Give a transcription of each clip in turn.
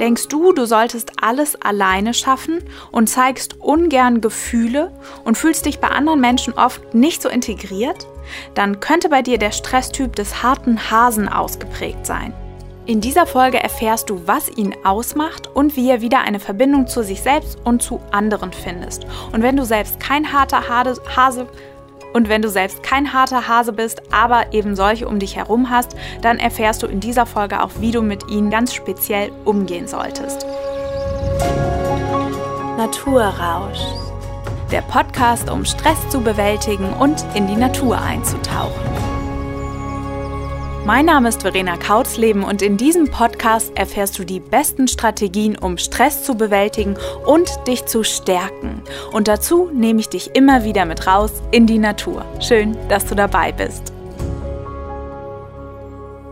Denkst du, du solltest alles alleine schaffen und zeigst ungern Gefühle und fühlst dich bei anderen Menschen oft nicht so integriert? Dann könnte bei dir der Stresstyp des harten Hasen ausgeprägt sein. In dieser Folge erfährst du, was ihn ausmacht und wie er wieder eine Verbindung zu sich selbst und zu anderen findest. Und wenn du selbst kein harter Hase und wenn du selbst kein harter Hase bist, aber eben solche um dich herum hast, dann erfährst du in dieser Folge auch, wie du mit ihnen ganz speziell umgehen solltest. Naturrausch. Der Podcast, um Stress zu bewältigen und in die Natur einzutauchen. Mein Name ist Verena Kautzleben und in diesem Podcast erfährst du die besten Strategien, um Stress zu bewältigen und dich zu stärken. Und dazu nehme ich dich immer wieder mit raus in die Natur. Schön, dass du dabei bist.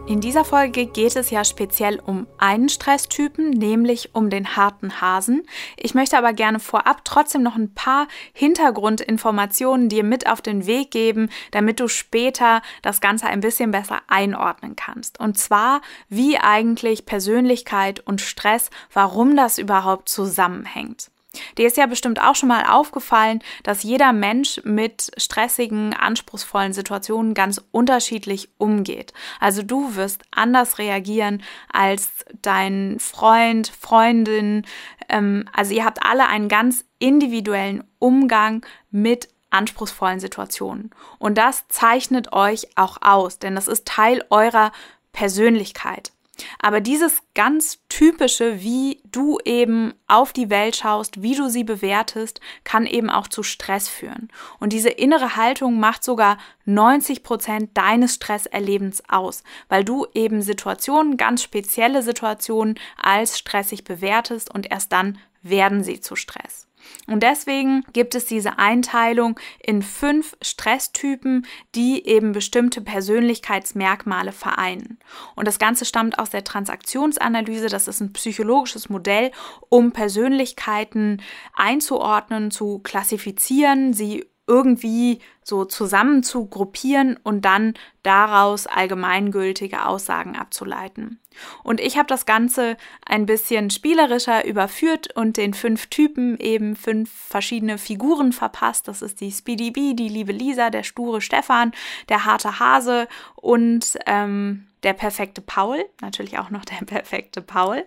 In dieser Folge geht es ja speziell um einen Stresstypen, nämlich um den harten Hasen. Ich möchte aber gerne vorab trotzdem noch ein paar Hintergrundinformationen dir mit auf den Weg geben, damit du später das Ganze ein bisschen besser einordnen kannst. Und zwar, wie eigentlich Persönlichkeit und Stress, warum das überhaupt zusammenhängt. Dir ist ja bestimmt auch schon mal aufgefallen, dass jeder Mensch mit stressigen, anspruchsvollen Situationen ganz unterschiedlich umgeht. Also du wirst anders reagieren als dein Freund, Freundin. Ähm, also ihr habt alle einen ganz individuellen Umgang mit anspruchsvollen Situationen. Und das zeichnet euch auch aus, denn das ist Teil eurer Persönlichkeit. Aber dieses ganz typische, wie du eben auf die Welt schaust, wie du sie bewertest, kann eben auch zu Stress führen. Und diese innere Haltung macht sogar 90 Prozent deines Stresserlebens aus, weil du eben Situationen, ganz spezielle Situationen als stressig bewertest und erst dann werden sie zu Stress. Und deswegen gibt es diese Einteilung in fünf Stresstypen, die eben bestimmte Persönlichkeitsmerkmale vereinen. Und das Ganze stammt aus der Transaktionsanalyse. Das ist ein psychologisches Modell, um Persönlichkeiten einzuordnen, zu klassifizieren, sie irgendwie so zusammen zu gruppieren und dann daraus allgemeingültige Aussagen abzuleiten. Und ich habe das Ganze ein bisschen spielerischer überführt und den fünf Typen eben fünf verschiedene Figuren verpasst. Das ist die Speedy Bee, die liebe Lisa, der sture Stefan, der harte Hase und ähm, der perfekte Paul, natürlich auch noch der perfekte Paul.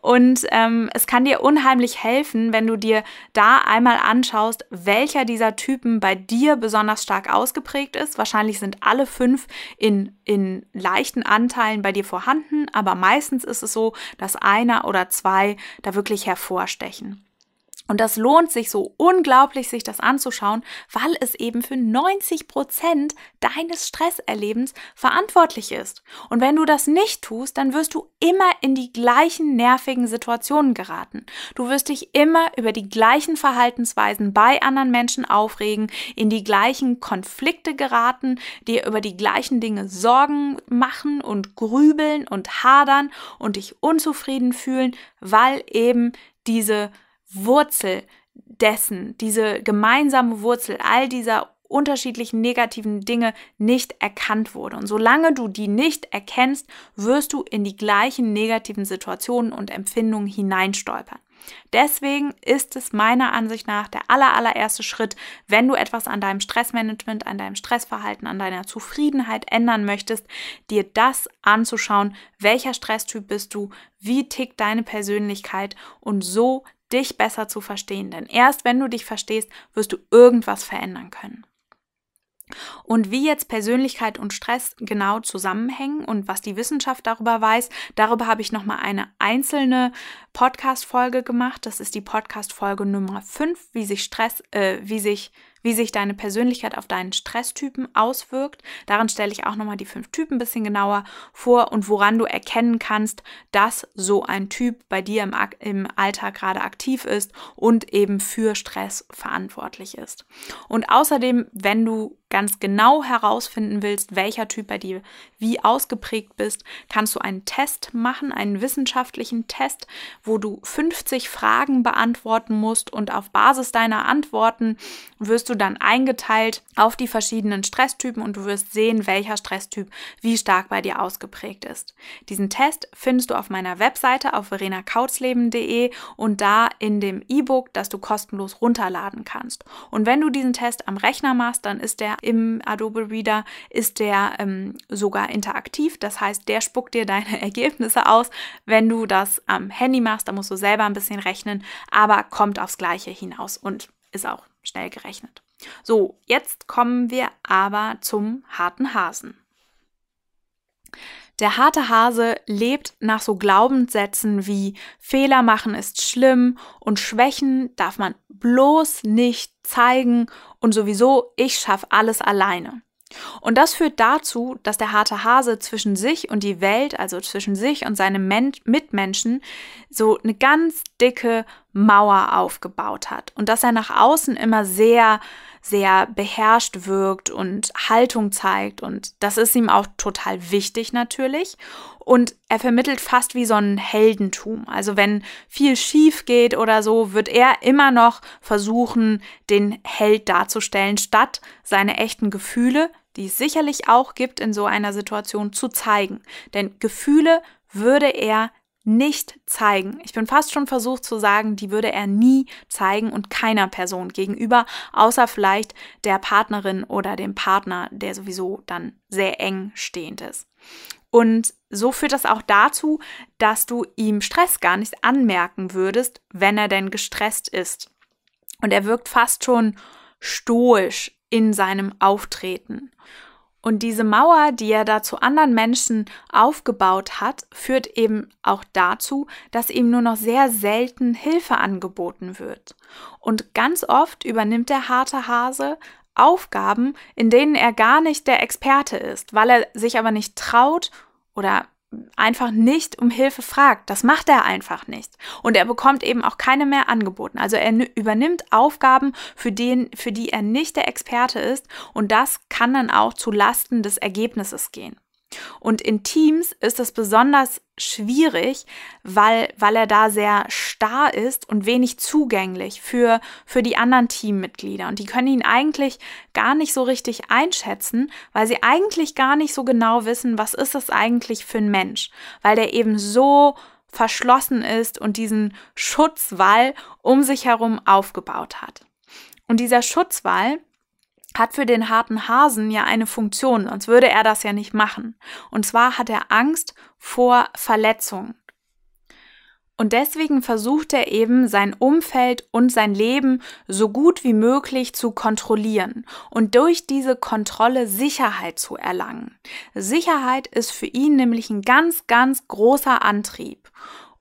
Und ähm, es kann dir unheimlich helfen, wenn du dir da einmal anschaust, welcher dieser Typen bei dir besonders stark ausgeprägt ist. Wahrscheinlich sind alle fünf in, in leichten Anteilen bei dir vorhanden, aber meistens ist es so, dass einer oder zwei da wirklich hervorstechen. Und das lohnt sich so unglaublich, sich das anzuschauen, weil es eben für 90 Prozent deines Stresserlebens verantwortlich ist. Und wenn du das nicht tust, dann wirst du immer in die gleichen nervigen Situationen geraten. Du wirst dich immer über die gleichen Verhaltensweisen bei anderen Menschen aufregen, in die gleichen Konflikte geraten, dir über die gleichen Dinge Sorgen machen und grübeln und hadern und dich unzufrieden fühlen, weil eben diese Wurzel dessen, diese gemeinsame Wurzel all dieser unterschiedlichen negativen Dinge nicht erkannt wurde. Und solange du die nicht erkennst, wirst du in die gleichen negativen Situationen und Empfindungen hineinstolpern. Deswegen ist es meiner Ansicht nach der aller, allererste Schritt, wenn du etwas an deinem Stressmanagement, an deinem Stressverhalten, an deiner Zufriedenheit ändern möchtest, dir das anzuschauen, welcher Stresstyp bist du, wie tickt deine Persönlichkeit und so dich besser zu verstehen. Denn erst wenn du dich verstehst, wirst du irgendwas verändern können. Und wie jetzt Persönlichkeit und Stress genau zusammenhängen und was die Wissenschaft darüber weiß, darüber habe ich nochmal eine einzelne Podcast-Folge gemacht. Das ist die Podcast-Folge Nummer 5, wie sich Stress, äh, wie sich wie sich deine Persönlichkeit auf deinen Stresstypen auswirkt. Darin stelle ich auch nochmal die fünf Typen ein bisschen genauer vor und woran du erkennen kannst, dass so ein Typ bei dir im, im Alltag gerade aktiv ist und eben für Stress verantwortlich ist. Und außerdem, wenn du ganz genau herausfinden willst, welcher Typ bei dir wie ausgeprägt bist, kannst du einen Test machen, einen wissenschaftlichen Test, wo du 50 Fragen beantworten musst und auf Basis deiner Antworten wirst du dann eingeteilt auf die verschiedenen Stresstypen und du wirst sehen, welcher Stresstyp wie stark bei dir ausgeprägt ist. Diesen Test findest du auf meiner Webseite auf verenakautzleben.de und da in dem E-Book, das du kostenlos runterladen kannst. Und wenn du diesen Test am Rechner machst, dann ist der im Adobe Reader ist der ähm, sogar interaktiv. Das heißt, der spuckt dir deine Ergebnisse aus. Wenn du das am Handy machst, dann musst du selber ein bisschen rechnen, aber kommt aufs Gleiche hinaus und ist auch schnell gerechnet. So, jetzt kommen wir aber zum harten Hasen. Der harte Hase lebt nach so Glaubenssätzen wie Fehler machen ist schlimm und Schwächen darf man bloß nicht zeigen und sowieso ich schaffe alles alleine. Und das führt dazu, dass der harte Hase zwischen sich und die Welt, also zwischen sich und seinem Men Mitmenschen, so eine ganz dicke Mauer aufgebaut hat. Und dass er nach außen immer sehr sehr beherrscht wirkt und Haltung zeigt. Und das ist ihm auch total wichtig natürlich. Und er vermittelt fast wie so ein Heldentum. Also wenn viel schief geht oder so, wird er immer noch versuchen, den Held darzustellen, statt seine echten Gefühle, die es sicherlich auch gibt in so einer Situation, zu zeigen. Denn Gefühle würde er nicht zeigen. Ich bin fast schon versucht zu sagen, die würde er nie zeigen und keiner Person gegenüber, außer vielleicht der Partnerin oder dem Partner, der sowieso dann sehr eng stehend ist. Und so führt das auch dazu, dass du ihm Stress gar nicht anmerken würdest, wenn er denn gestresst ist. Und er wirkt fast schon stoisch in seinem Auftreten. Und diese Mauer, die er da zu anderen Menschen aufgebaut hat, führt eben auch dazu, dass ihm nur noch sehr selten Hilfe angeboten wird. Und ganz oft übernimmt der harte Hase Aufgaben, in denen er gar nicht der Experte ist, weil er sich aber nicht traut oder einfach nicht um Hilfe fragt. Das macht er einfach nicht. Und er bekommt eben auch keine mehr angeboten. Also er übernimmt Aufgaben, für, den, für die er nicht der Experte ist. Und das kann dann auch zu Lasten des Ergebnisses gehen. Und in Teams ist es besonders schwierig, weil, weil er da sehr starr ist und wenig zugänglich für, für die anderen Teammitglieder. Und die können ihn eigentlich gar nicht so richtig einschätzen, weil sie eigentlich gar nicht so genau wissen, was ist es eigentlich für ein Mensch, weil der eben so verschlossen ist und diesen Schutzwall um sich herum aufgebaut hat. Und dieser Schutzwall, hat für den harten Hasen ja eine Funktion, sonst würde er das ja nicht machen. Und zwar hat er Angst vor Verletzungen. Und deswegen versucht er eben sein Umfeld und sein Leben so gut wie möglich zu kontrollieren und durch diese Kontrolle Sicherheit zu erlangen. Sicherheit ist für ihn nämlich ein ganz, ganz großer Antrieb.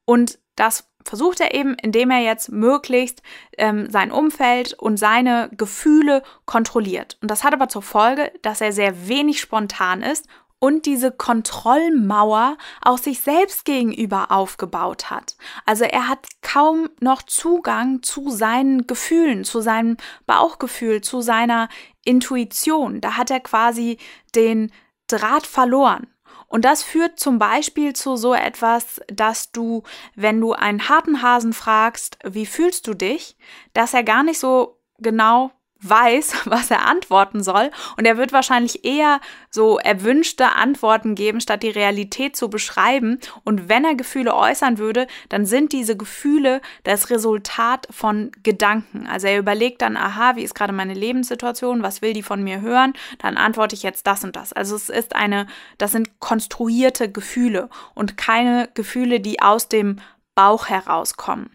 Und das versucht er eben, indem er jetzt möglichst ähm, sein Umfeld und seine Gefühle kontrolliert. Und das hat aber zur Folge, dass er sehr wenig spontan ist und diese Kontrollmauer auch sich selbst gegenüber aufgebaut hat. Also er hat kaum noch Zugang zu seinen Gefühlen, zu seinem Bauchgefühl, zu seiner Intuition. Da hat er quasi den Draht verloren. Und das führt zum Beispiel zu so etwas, dass du, wenn du einen harten Hasen fragst, wie fühlst du dich, dass er gar nicht so genau weiß, was er antworten soll. Und er wird wahrscheinlich eher so erwünschte Antworten geben, statt die Realität zu beschreiben. Und wenn er Gefühle äußern würde, dann sind diese Gefühle das Resultat von Gedanken. Also er überlegt dann, aha, wie ist gerade meine Lebenssituation, was will die von mir hören? Dann antworte ich jetzt das und das. Also es ist eine, das sind konstruierte Gefühle und keine Gefühle, die aus dem Bauch herauskommen.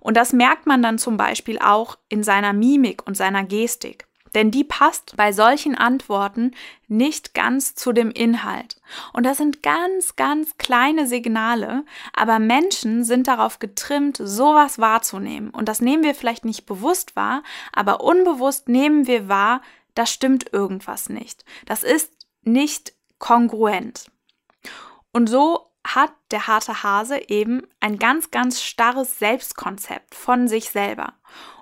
Und das merkt man dann zum Beispiel auch in seiner Mimik und seiner Gestik. Denn die passt bei solchen Antworten nicht ganz zu dem Inhalt. Und das sind ganz, ganz kleine Signale, aber Menschen sind darauf getrimmt, sowas wahrzunehmen. Und das nehmen wir vielleicht nicht bewusst wahr, aber unbewusst nehmen wir wahr, da stimmt irgendwas nicht. Das ist nicht kongruent. Und so hat der harte Hase eben ein ganz, ganz starres Selbstkonzept von sich selber.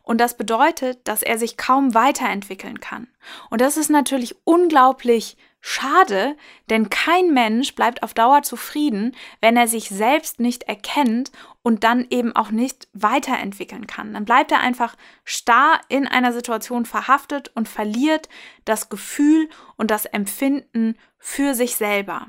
Und das bedeutet, dass er sich kaum weiterentwickeln kann. Und das ist natürlich unglaublich schade, denn kein Mensch bleibt auf Dauer zufrieden, wenn er sich selbst nicht erkennt und dann eben auch nicht weiterentwickeln kann. Dann bleibt er einfach starr in einer Situation verhaftet und verliert das Gefühl und das Empfinden für sich selber.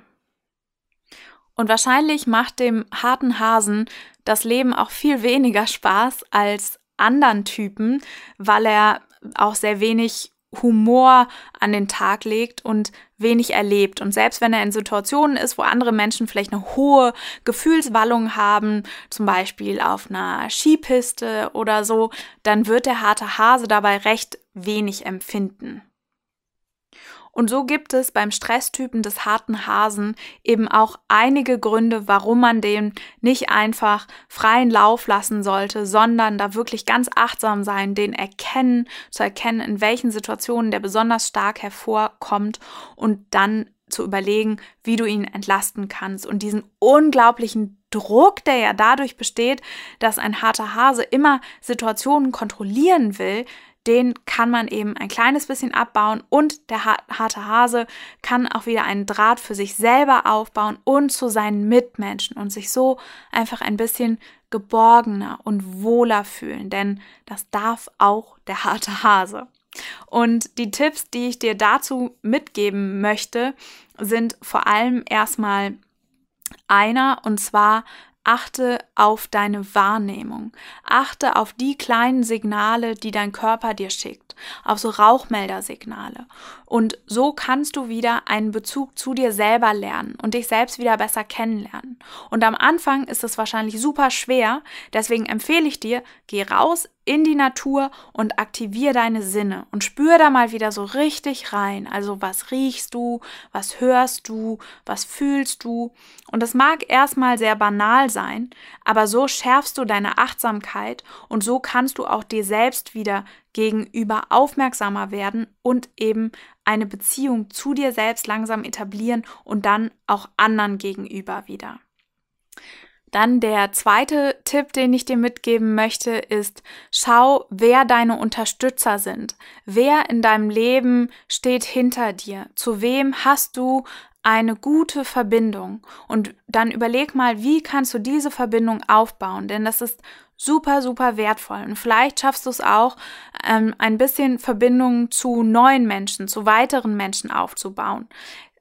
Und wahrscheinlich macht dem harten Hasen das Leben auch viel weniger Spaß als anderen Typen, weil er auch sehr wenig Humor an den Tag legt und wenig erlebt. Und selbst wenn er in Situationen ist, wo andere Menschen vielleicht eine hohe Gefühlswallung haben, zum Beispiel auf einer Skipiste oder so, dann wird der harte Hase dabei recht wenig empfinden. Und so gibt es beim Stresstypen des harten Hasen eben auch einige Gründe, warum man dem nicht einfach freien Lauf lassen sollte, sondern da wirklich ganz achtsam sein, den erkennen, zu erkennen, in welchen Situationen der besonders stark hervorkommt und dann zu überlegen, wie du ihn entlasten kannst. Und diesen unglaublichen Druck, der ja dadurch besteht, dass ein harter Hase immer Situationen kontrollieren will, den kann man eben ein kleines bisschen abbauen und der harte Hase kann auch wieder einen Draht für sich selber aufbauen und zu seinen Mitmenschen und sich so einfach ein bisschen geborgener und wohler fühlen, denn das darf auch der harte Hase. Und die Tipps, die ich dir dazu mitgeben möchte, sind vor allem erstmal einer und zwar Achte auf deine Wahrnehmung. Achte auf die kleinen Signale, die dein Körper dir schickt, auf so Rauchmeldersignale. Und so kannst du wieder einen Bezug zu dir selber lernen und dich selbst wieder besser kennenlernen. Und am Anfang ist es wahrscheinlich super schwer, deswegen empfehle ich dir, geh raus in die Natur und aktivier deine Sinne und spür da mal wieder so richtig rein. Also was riechst du, was hörst du, was fühlst du? Und das mag erstmal sehr banal sein, aber so schärfst du deine Achtsamkeit und so kannst du auch dir selbst wieder gegenüber aufmerksamer werden und eben eine Beziehung zu dir selbst langsam etablieren und dann auch anderen gegenüber wieder. Dann der zweite Tipp, den ich dir mitgeben möchte, ist, schau, wer deine Unterstützer sind. Wer in deinem Leben steht hinter dir? Zu wem hast du eine gute Verbindung? Und dann überleg mal, wie kannst du diese Verbindung aufbauen? Denn das ist super, super wertvoll. Und vielleicht schaffst du es auch, ähm, ein bisschen Verbindungen zu neuen Menschen, zu weiteren Menschen aufzubauen.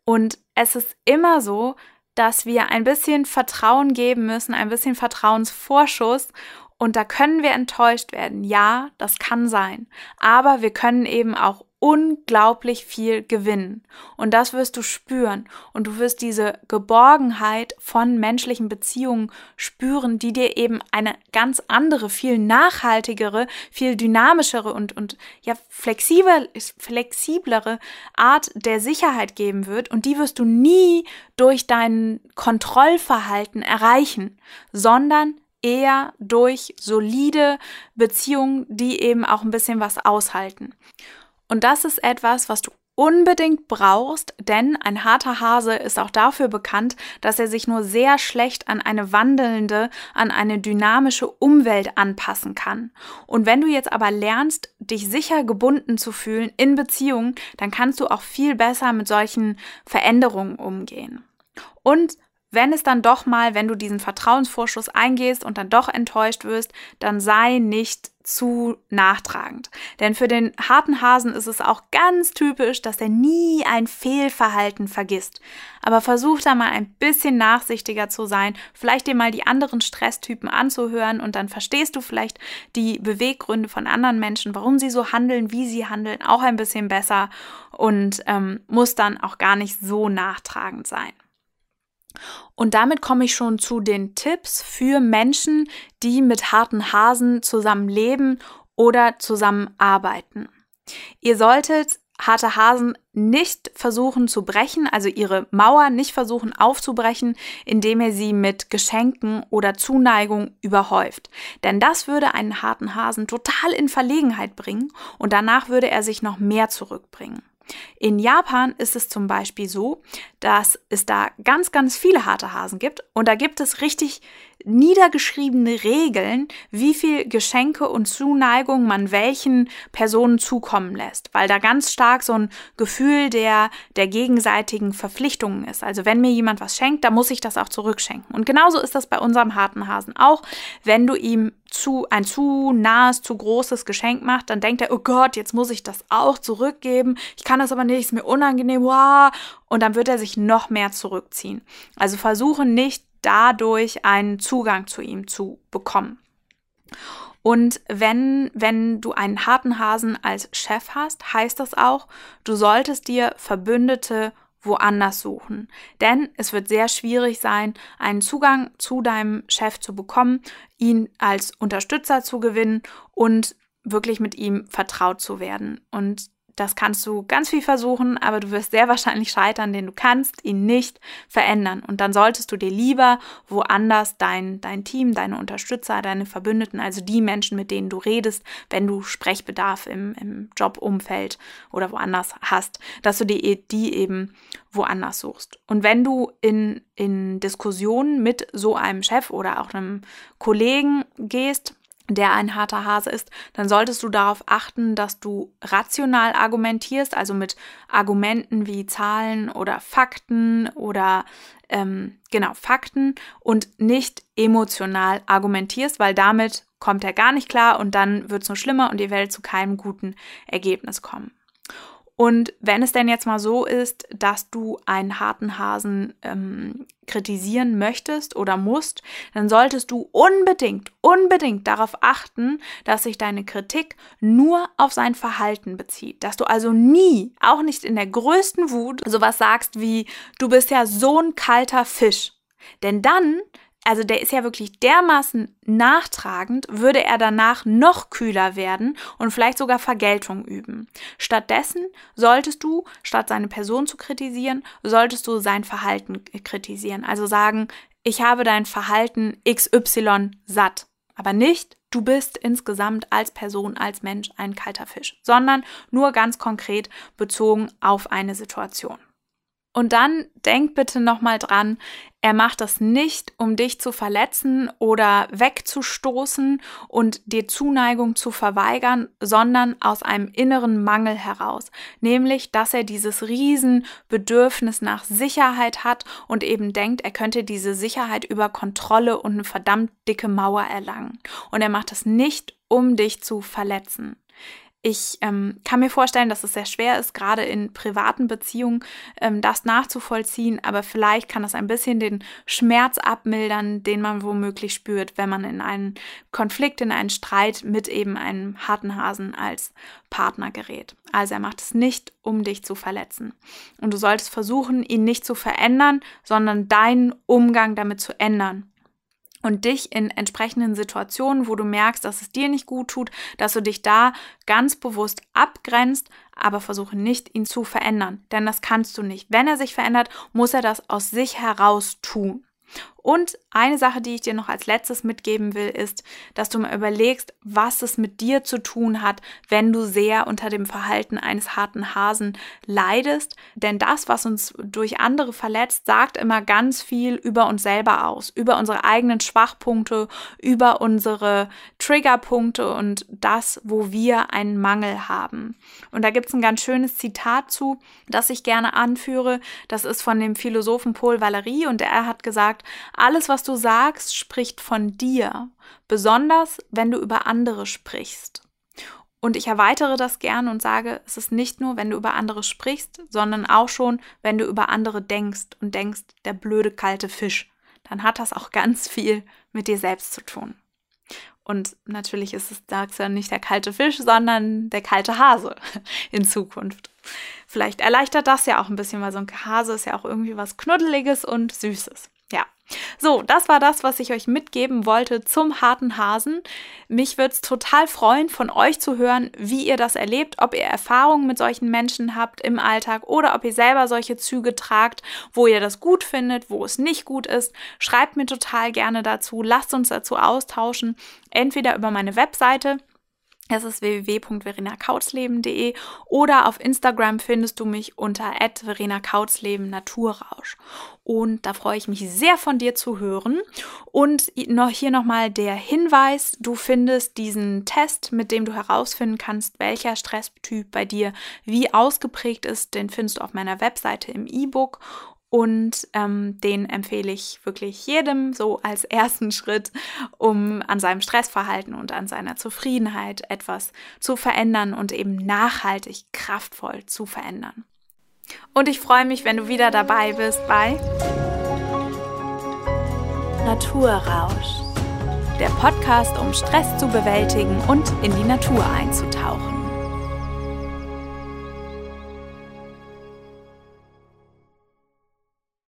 Und es ist immer so, dass wir ein bisschen Vertrauen geben müssen, ein bisschen Vertrauensvorschuss. Und da können wir enttäuscht werden. Ja, das kann sein. Aber wir können eben auch unglaublich viel gewinnen. Und das wirst du spüren. Und du wirst diese Geborgenheit von menschlichen Beziehungen spüren, die dir eben eine ganz andere, viel nachhaltigere, viel dynamischere und, und ja, flexibel, flexiblere Art der Sicherheit geben wird. Und die wirst du nie durch dein Kontrollverhalten erreichen, sondern eher durch solide Beziehungen, die eben auch ein bisschen was aushalten. Und das ist etwas, was du unbedingt brauchst, denn ein harter Hase ist auch dafür bekannt, dass er sich nur sehr schlecht an eine wandelnde, an eine dynamische Umwelt anpassen kann. Und wenn du jetzt aber lernst, dich sicher gebunden zu fühlen in Beziehungen, dann kannst du auch viel besser mit solchen Veränderungen umgehen. Und wenn es dann doch mal, wenn du diesen Vertrauensvorschuss eingehst und dann doch enttäuscht wirst, dann sei nicht zu nachtragend. Denn für den harten Hasen ist es auch ganz typisch, dass er nie ein Fehlverhalten vergisst. Aber versuch da mal ein bisschen nachsichtiger zu sein, vielleicht dir mal die anderen Stresstypen anzuhören und dann verstehst du vielleicht die Beweggründe von anderen Menschen, warum sie so handeln, wie sie handeln, auch ein bisschen besser und ähm, muss dann auch gar nicht so nachtragend sein. Und damit komme ich schon zu den Tipps für Menschen, die mit harten Hasen zusammen leben oder zusammenarbeiten. Ihr solltet harte Hasen nicht versuchen zu brechen, also ihre Mauer nicht versuchen aufzubrechen, indem ihr sie mit Geschenken oder Zuneigung überhäuft. Denn das würde einen harten Hasen total in Verlegenheit bringen und danach würde er sich noch mehr zurückbringen. In Japan ist es zum Beispiel so, dass es da ganz, ganz viele harte Hasen gibt und da gibt es richtig niedergeschriebene Regeln, wie viel Geschenke und Zuneigung man welchen Personen zukommen lässt, weil da ganz stark so ein Gefühl der, der gegenseitigen Verpflichtungen ist. Also wenn mir jemand was schenkt, dann muss ich das auch zurückschenken. Und genauso ist das bei unserem harten Hasen auch. Wenn du ihm zu, ein zu nahes, zu großes Geschenk macht, dann denkt er, oh Gott, jetzt muss ich das auch zurückgeben. Ich kann das aber nicht, ist mir unangenehm. Wow. Und dann wird er sich noch mehr zurückziehen. Also versuche nicht dadurch einen Zugang zu ihm zu bekommen. Und wenn, wenn du einen harten Hasen als Chef hast, heißt das auch, du solltest dir Verbündete woanders suchen. Denn es wird sehr schwierig sein, einen Zugang zu deinem Chef zu bekommen, ihn als Unterstützer zu gewinnen und wirklich mit ihm vertraut zu werden. Und das kannst du ganz viel versuchen, aber du wirst sehr wahrscheinlich scheitern, denn du kannst ihn nicht verändern. Und dann solltest du dir lieber woanders dein, dein Team, deine Unterstützer, deine Verbündeten, also die Menschen, mit denen du redest, wenn du Sprechbedarf im, im Jobumfeld oder woanders hast, dass du die, die eben woanders suchst. Und wenn du in, in Diskussionen mit so einem Chef oder auch einem Kollegen gehst, der ein harter Hase ist, dann solltest du darauf achten, dass du rational argumentierst, also mit Argumenten wie Zahlen oder Fakten oder ähm, genau Fakten und nicht emotional argumentierst, weil damit kommt er gar nicht klar und dann wird es nur schlimmer und ihr werdet zu keinem guten Ergebnis kommen. Und wenn es denn jetzt mal so ist, dass du einen harten Hasen ähm, kritisieren möchtest oder musst, dann solltest du unbedingt, unbedingt darauf achten, dass sich deine Kritik nur auf sein Verhalten bezieht. Dass du also nie, auch nicht in der größten Wut, sowas sagst wie, du bist ja so ein kalter Fisch. Denn dann also der ist ja wirklich dermaßen nachtragend, würde er danach noch kühler werden und vielleicht sogar Vergeltung üben. Stattdessen solltest du, statt seine Person zu kritisieren, solltest du sein Verhalten kritisieren. Also sagen, ich habe dein Verhalten XY satt. Aber nicht, du bist insgesamt als Person, als Mensch ein kalter Fisch, sondern nur ganz konkret bezogen auf eine Situation. Und dann denk bitte nochmal dran, er macht das nicht, um dich zu verletzen oder wegzustoßen und dir Zuneigung zu verweigern, sondern aus einem inneren Mangel heraus. Nämlich, dass er dieses Riesenbedürfnis nach Sicherheit hat und eben denkt, er könnte diese Sicherheit über Kontrolle und eine verdammt dicke Mauer erlangen. Und er macht das nicht, um dich zu verletzen. Ich ähm, kann mir vorstellen, dass es sehr schwer ist, gerade in privaten Beziehungen ähm, das nachzuvollziehen, aber vielleicht kann das ein bisschen den Schmerz abmildern, den man womöglich spürt, wenn man in einen Konflikt, in einen Streit mit eben einem harten Hasen als Partner gerät. Also er macht es nicht, um dich zu verletzen. Und du solltest versuchen, ihn nicht zu verändern, sondern deinen Umgang damit zu ändern und dich in entsprechenden Situationen, wo du merkst, dass es dir nicht gut tut, dass du dich da ganz bewusst abgrenzt, aber versuche nicht, ihn zu verändern, denn das kannst du nicht. Wenn er sich verändert, muss er das aus sich heraus tun. Und eine Sache, die ich dir noch als letztes mitgeben will, ist, dass du mal überlegst, was es mit dir zu tun hat, wenn du sehr unter dem Verhalten eines harten Hasen leidest. Denn das, was uns durch andere verletzt, sagt immer ganz viel über uns selber aus, über unsere eigenen Schwachpunkte, über unsere Triggerpunkte und das, wo wir einen Mangel haben. Und da gibt es ein ganz schönes Zitat zu, das ich gerne anführe. Das ist von dem Philosophen Paul Valéry und er hat gesagt, alles, was du sagst, spricht von dir, besonders wenn du über andere sprichst. Und ich erweitere das gerne und sage, es ist nicht nur, wenn du über andere sprichst, sondern auch schon, wenn du über andere denkst und denkst, der blöde kalte Fisch. Dann hat das auch ganz viel mit dir selbst zu tun. Und natürlich ist es sagst du nicht der kalte Fisch, sondern der kalte Hase in Zukunft. Vielleicht erleichtert das ja auch ein bisschen, weil so ein Hase ist ja auch irgendwie was Knuddeliges und Süßes. Ja. So, das war das, was ich euch mitgeben wollte zum harten Hasen. Mich würde es total freuen, von euch zu hören, wie ihr das erlebt, ob ihr Erfahrungen mit solchen Menschen habt im Alltag oder ob ihr selber solche Züge tragt, wo ihr das gut findet, wo es nicht gut ist. Schreibt mir total gerne dazu, lasst uns dazu austauschen, entweder über meine Webseite Es ist www.verenakautzleben.de oder auf Instagram findest du mich unter @verenakautzleben Naturrausch. Und da freue ich mich sehr von dir zu hören. Und noch hier nochmal der Hinweis, du findest diesen Test, mit dem du herausfinden kannst, welcher Stresstyp bei dir wie ausgeprägt ist, den findest du auf meiner Webseite im E-Book. Und ähm, den empfehle ich wirklich jedem so als ersten Schritt, um an seinem Stressverhalten und an seiner Zufriedenheit etwas zu verändern und eben nachhaltig, kraftvoll zu verändern. Und ich freue mich, wenn du wieder dabei bist bei Naturrausch, der Podcast, um Stress zu bewältigen und in die Natur einzutauchen.